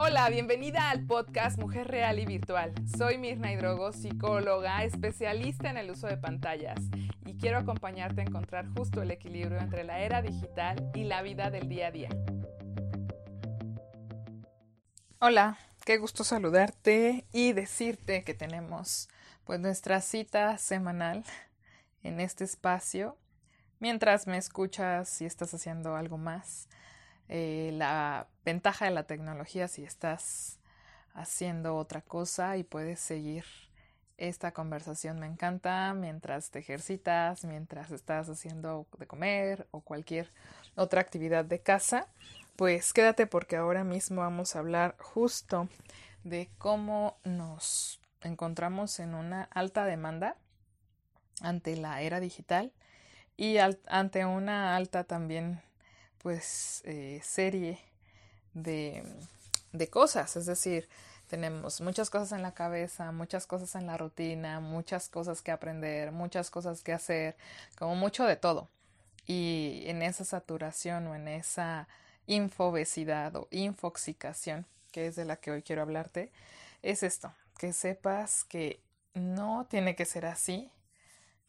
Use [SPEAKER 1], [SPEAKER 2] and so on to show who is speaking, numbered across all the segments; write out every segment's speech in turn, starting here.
[SPEAKER 1] Hola, bienvenida al podcast Mujer Real y Virtual. Soy Mirna Hidrogo, psicóloga, especialista en el uso de pantallas y quiero acompañarte a encontrar justo el equilibrio entre la era digital y la vida del día a día. Hola, qué gusto saludarte y decirte que tenemos pues nuestra cita semanal en este espacio mientras me escuchas y estás haciendo algo más eh, la ventaja de la tecnología si estás haciendo otra cosa y puedes seguir esta conversación. Me encanta mientras te ejercitas, mientras estás haciendo de comer o cualquier otra actividad de casa. Pues quédate porque ahora mismo vamos a hablar justo de cómo nos encontramos en una alta demanda ante la era digital y ante una alta también pues eh, serie de, de cosas, es decir, tenemos muchas cosas en la cabeza, muchas cosas en la rutina, muchas cosas que aprender, muchas cosas que hacer, como mucho de todo. Y en esa saturación o en esa infobesidad o infoxicación, que es de la que hoy quiero hablarte, es esto, que sepas que no tiene que ser así,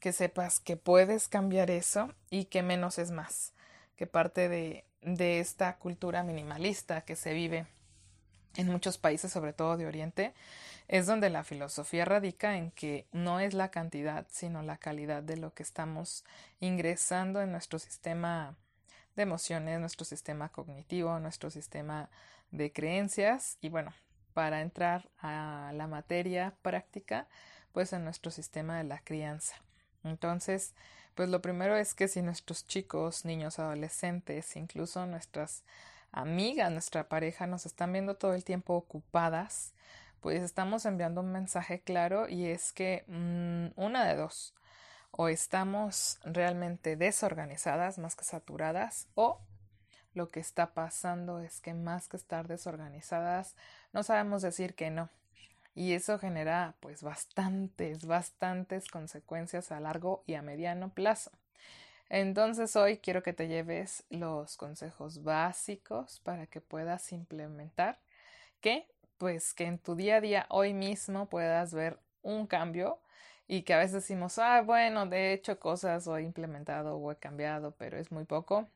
[SPEAKER 1] que sepas que puedes cambiar eso y que menos es más que parte de, de esta cultura minimalista que se vive en muchos países, sobre todo de Oriente, es donde la filosofía radica en que no es la cantidad, sino la calidad de lo que estamos ingresando en nuestro sistema de emociones, nuestro sistema cognitivo, nuestro sistema de creencias y bueno, para entrar a la materia práctica, pues en nuestro sistema de la crianza. Entonces, pues lo primero es que si nuestros chicos, niños, adolescentes, incluso nuestras amigas, nuestra pareja nos están viendo todo el tiempo ocupadas, pues estamos enviando un mensaje claro y es que mm, una de dos, o estamos realmente desorganizadas más que saturadas o lo que está pasando es que más que estar desorganizadas no sabemos decir que no y eso genera pues bastantes, bastantes consecuencias a largo y a mediano plazo. Entonces hoy quiero que te lleves los consejos básicos para que puedas implementar que pues que en tu día a día hoy mismo puedas ver un cambio y que a veces decimos, ah, bueno, de hecho cosas o he implementado o he cambiado, pero es muy poco.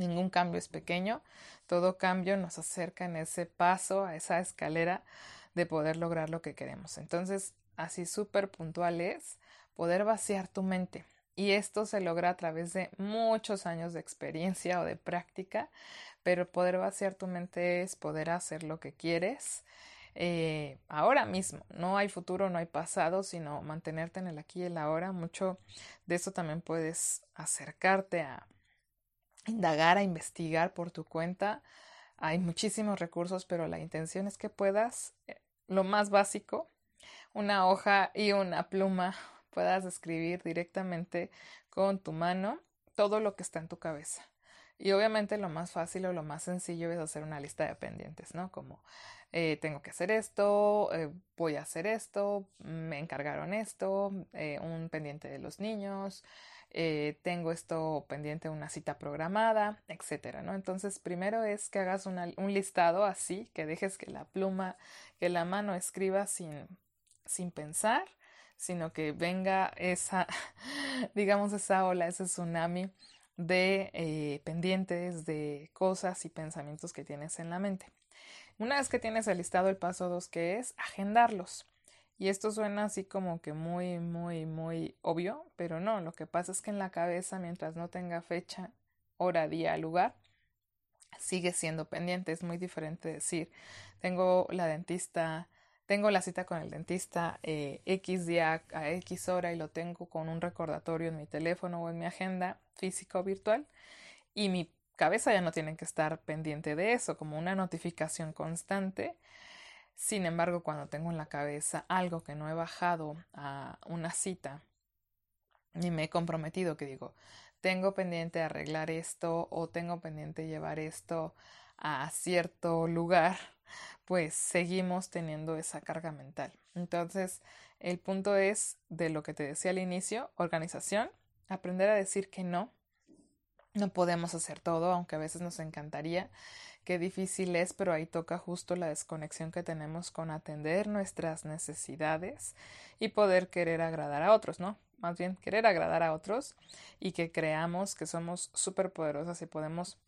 [SPEAKER 1] Ningún cambio es pequeño, todo cambio nos acerca en ese paso, a esa escalera de poder lograr lo que queremos. Entonces, así súper puntual es poder vaciar tu mente. Y esto se logra a través de muchos años de experiencia o de práctica, pero poder vaciar tu mente es poder hacer lo que quieres eh, ahora mismo. No hay futuro, no hay pasado, sino mantenerte en el aquí y el ahora. Mucho de eso también puedes acercarte a indagar, a investigar por tu cuenta hay muchísimos recursos, pero la intención es que puedas, eh, lo más básico, una hoja y una pluma, puedas escribir directamente con tu mano todo lo que está en tu cabeza. Y obviamente lo más fácil o lo más sencillo es hacer una lista de pendientes, ¿no? Como eh, tengo que hacer esto, eh, voy a hacer esto, me encargaron esto, un pendiente de los niños, eh, tengo esto pendiente, una cita programada, etcétera, ¿no? Entonces, primero es que hagas un listado así, que dejes que la pluma, que la mano escriba sin, sin pensar, sino que venga esa, digamos, esa ola, ese tsunami de eh, pendientes, de cosas y pensamientos que tienes en la mente. Una vez que tienes el listado, el paso dos, que es agendarlos. Y esto suena así como que muy, muy, muy obvio, pero no, lo que pasa es que en la cabeza, mientras no tenga fecha, hora, día, lugar, sigue siendo pendiente. Es muy diferente decir, tengo la dentista, tengo la cita con el dentista eh, X día a X hora y lo tengo con un recordatorio en mi teléfono o en mi agenda física o virtual y mi cabeza ya no tiene que estar pendiente de eso, como una notificación constante sin embargo, cuando tengo en la cabeza algo que no he bajado a una cita y me he comprometido que digo, tengo pendiente arreglar esto o tengo pendiente llevar esto a cierto lugar, pues seguimos teniendo esa carga mental. Entonces, el punto es de lo que te decía al inicio, organización, aprender a decir que no. No podemos hacer todo, aunque a veces nos encantaría qué difícil es, pero ahí toca justo la desconexión que tenemos con atender nuestras necesidades y poder querer agradar a otros, ¿no? Más bien querer agradar a otros y que creamos que somos súper poderosas y podemos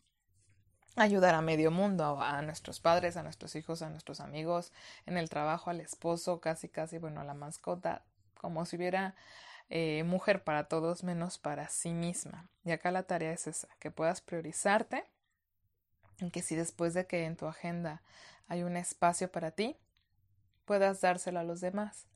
[SPEAKER 1] ayudar a medio mundo, a nuestros padres, a nuestros hijos, a nuestros amigos, en el trabajo, al esposo, casi, casi, bueno, a la mascota, como si hubiera eh, mujer para todos menos para sí misma. Y acá la tarea es esa, que puedas priorizarte, que si después de que en tu agenda hay un espacio para ti, puedas dárselo a los demás.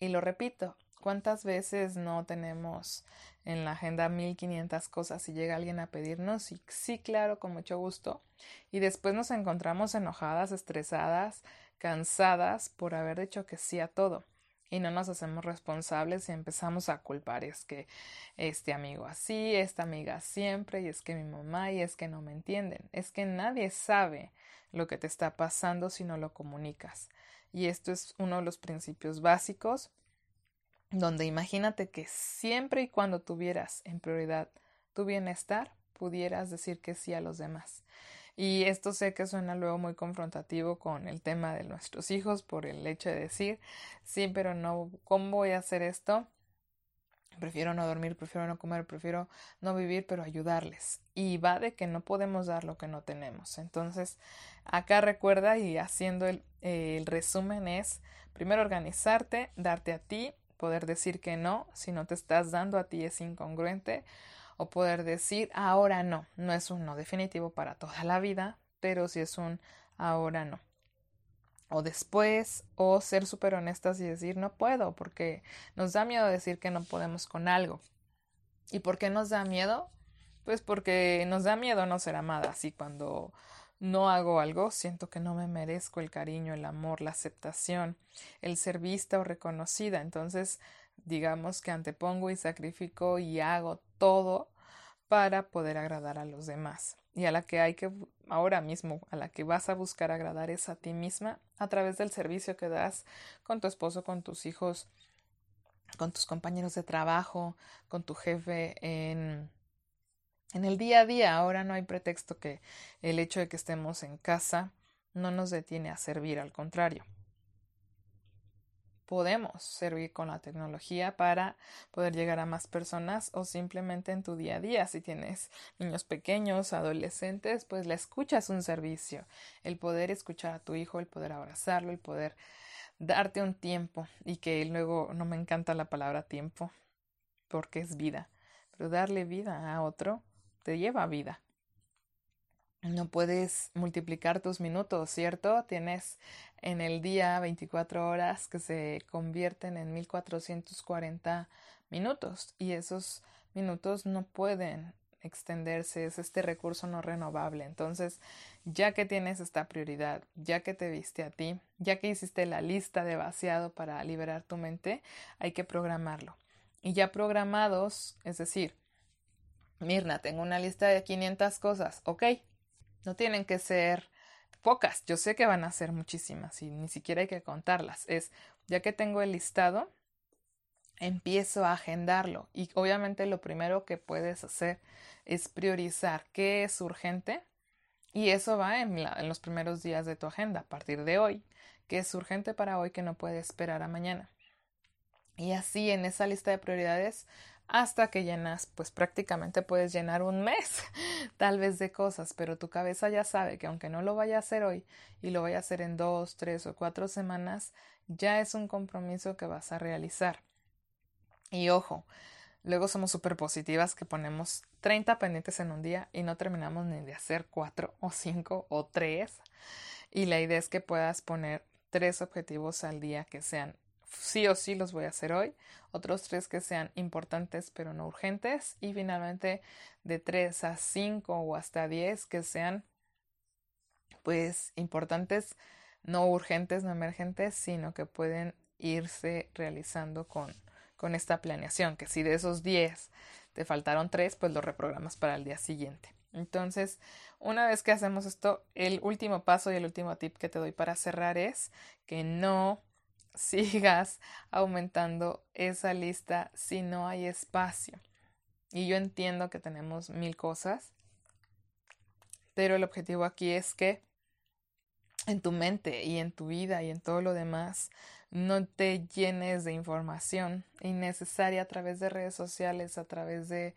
[SPEAKER 1] Y lo repito, ¿cuántas veces no tenemos en la agenda 1500 cosas y llega alguien a pedirnos? Y sí, claro, con mucho gusto. Y después nos encontramos enojadas, estresadas, cansadas por haber dicho que sí a todo y no nos hacemos responsables y empezamos a culpar. Es que este amigo así, esta amiga siempre, y es que mi mamá, y es que no me entienden. Es que nadie sabe lo que te está pasando si no lo comunicas. Y esto es uno de los principios básicos donde imagínate que siempre y cuando tuvieras en prioridad tu bienestar, pudieras decir que sí a los demás. Y esto sé que suena luego muy confrontativo con el tema de nuestros hijos por el hecho de decir, sí, pero no, ¿cómo voy a hacer esto? Prefiero no dormir, prefiero no comer, prefiero no vivir, pero ayudarles. Y va de que no podemos dar lo que no tenemos. Entonces, acá recuerda y haciendo el, el resumen es, primero organizarte, darte a ti, poder decir que no, si no te estás dando a ti es incongruente o poder decir ahora no, no es un no definitivo para toda la vida, pero sí es un ahora no. O después, o ser súper honestas y decir no puedo, porque nos da miedo decir que no podemos con algo. ¿Y por qué nos da miedo? Pues porque nos da miedo no ser amadas y cuando no hago algo, siento que no me merezco el cariño, el amor, la aceptación, el ser vista o reconocida. Entonces digamos que antepongo y sacrifico y hago todo para poder agradar a los demás. Y a la que hay que, ahora mismo, a la que vas a buscar agradar es a ti misma a través del servicio que das con tu esposo, con tus hijos, con tus compañeros de trabajo, con tu jefe en, en el día a día. Ahora no hay pretexto que el hecho de que estemos en casa no nos detiene a servir, al contrario podemos servir con la tecnología para poder llegar a más personas o simplemente en tu día a día. Si tienes niños pequeños, adolescentes, pues le escuchas un servicio. El poder escuchar a tu hijo, el poder abrazarlo, el poder darte un tiempo y que luego no me encanta la palabra tiempo porque es vida, pero darle vida a otro te lleva vida. No puedes multiplicar tus minutos, ¿cierto? Tienes en el día 24 horas que se convierten en 1440 minutos y esos minutos no pueden extenderse, es este recurso no renovable. Entonces, ya que tienes esta prioridad, ya que te viste a ti, ya que hiciste la lista de vaciado para liberar tu mente, hay que programarlo. Y ya programados, es decir, Mirna, tengo una lista de 500 cosas, ok, no tienen que ser pocas, yo sé que van a ser muchísimas y ni siquiera hay que contarlas. Es, ya que tengo el listado, empiezo a agendarlo y obviamente lo primero que puedes hacer es priorizar qué es urgente y eso va en, los primeros días de tu agenda, a partir de hoy, qué es urgente para hoy que no puede esperar a mañana. Y así en esa lista de prioridades hasta que llenas, pues prácticamente puedes llenar un mes tal vez de cosas, pero tu cabeza ya sabe que aunque no lo vaya a hacer hoy y lo vaya a hacer en dos, tres o cuatro semanas, ya es un compromiso que vas a realizar. Y ojo, luego somos súper positivas que ponemos 30 pendientes en un día y no terminamos ni de hacer cuatro o cinco o tres. Y la idea es que puedas poner tres objetivos al día que sean sí o sí los voy a hacer hoy, otros tres que sean importantes pero no urgentes y finalmente de tres a cinco o hasta diez que sean pues importantes, no urgentes, no emergentes, sino que pueden irse realizando con, con esta planeación, que si de esos diez te faltaron tres, pues lo reprogramas para el día siguiente. Entonces, una vez que hacemos esto, el último paso y el último tip que te doy para cerrar es que no sigas aumentando esa lista si no hay espacio. Y yo entiendo que tenemos mil cosas, pero el objetivo aquí es que en tu mente y en tu vida y en todo lo demás no te llenes de información innecesaria a través de redes sociales, a través de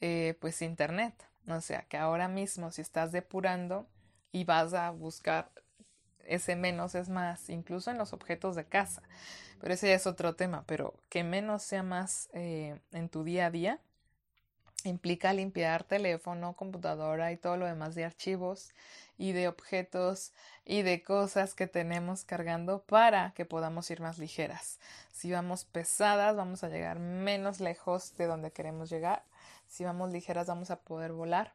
[SPEAKER 1] eh, pues internet. O sea que ahora mismo si estás depurando y vas a buscar ese menos es más, incluso en los objetos de casa. Pero ese ya es otro tema, pero que menos sea más eh, en tu día a día implica limpiar teléfono, computadora y todo lo demás de archivos y de objetos y de cosas que tenemos cargando para que podamos ir más ligeras. Si vamos pesadas, vamos a llegar menos lejos de donde queremos llegar. Si vamos ligeras, vamos a poder volar.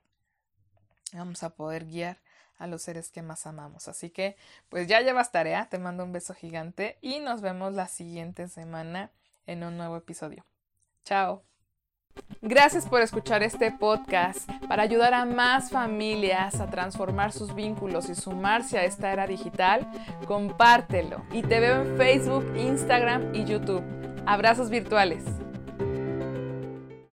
[SPEAKER 1] Vamos a poder guiar a los seres que más amamos. Así que, pues ya llevas tarea. Te mando un beso gigante y nos vemos la siguiente semana en un nuevo episodio. Chao. Gracias por escuchar este podcast. Para ayudar a más familias a transformar sus vínculos y sumarse a esta era digital, compártelo. Y te veo en Facebook, Instagram y YouTube. Abrazos virtuales.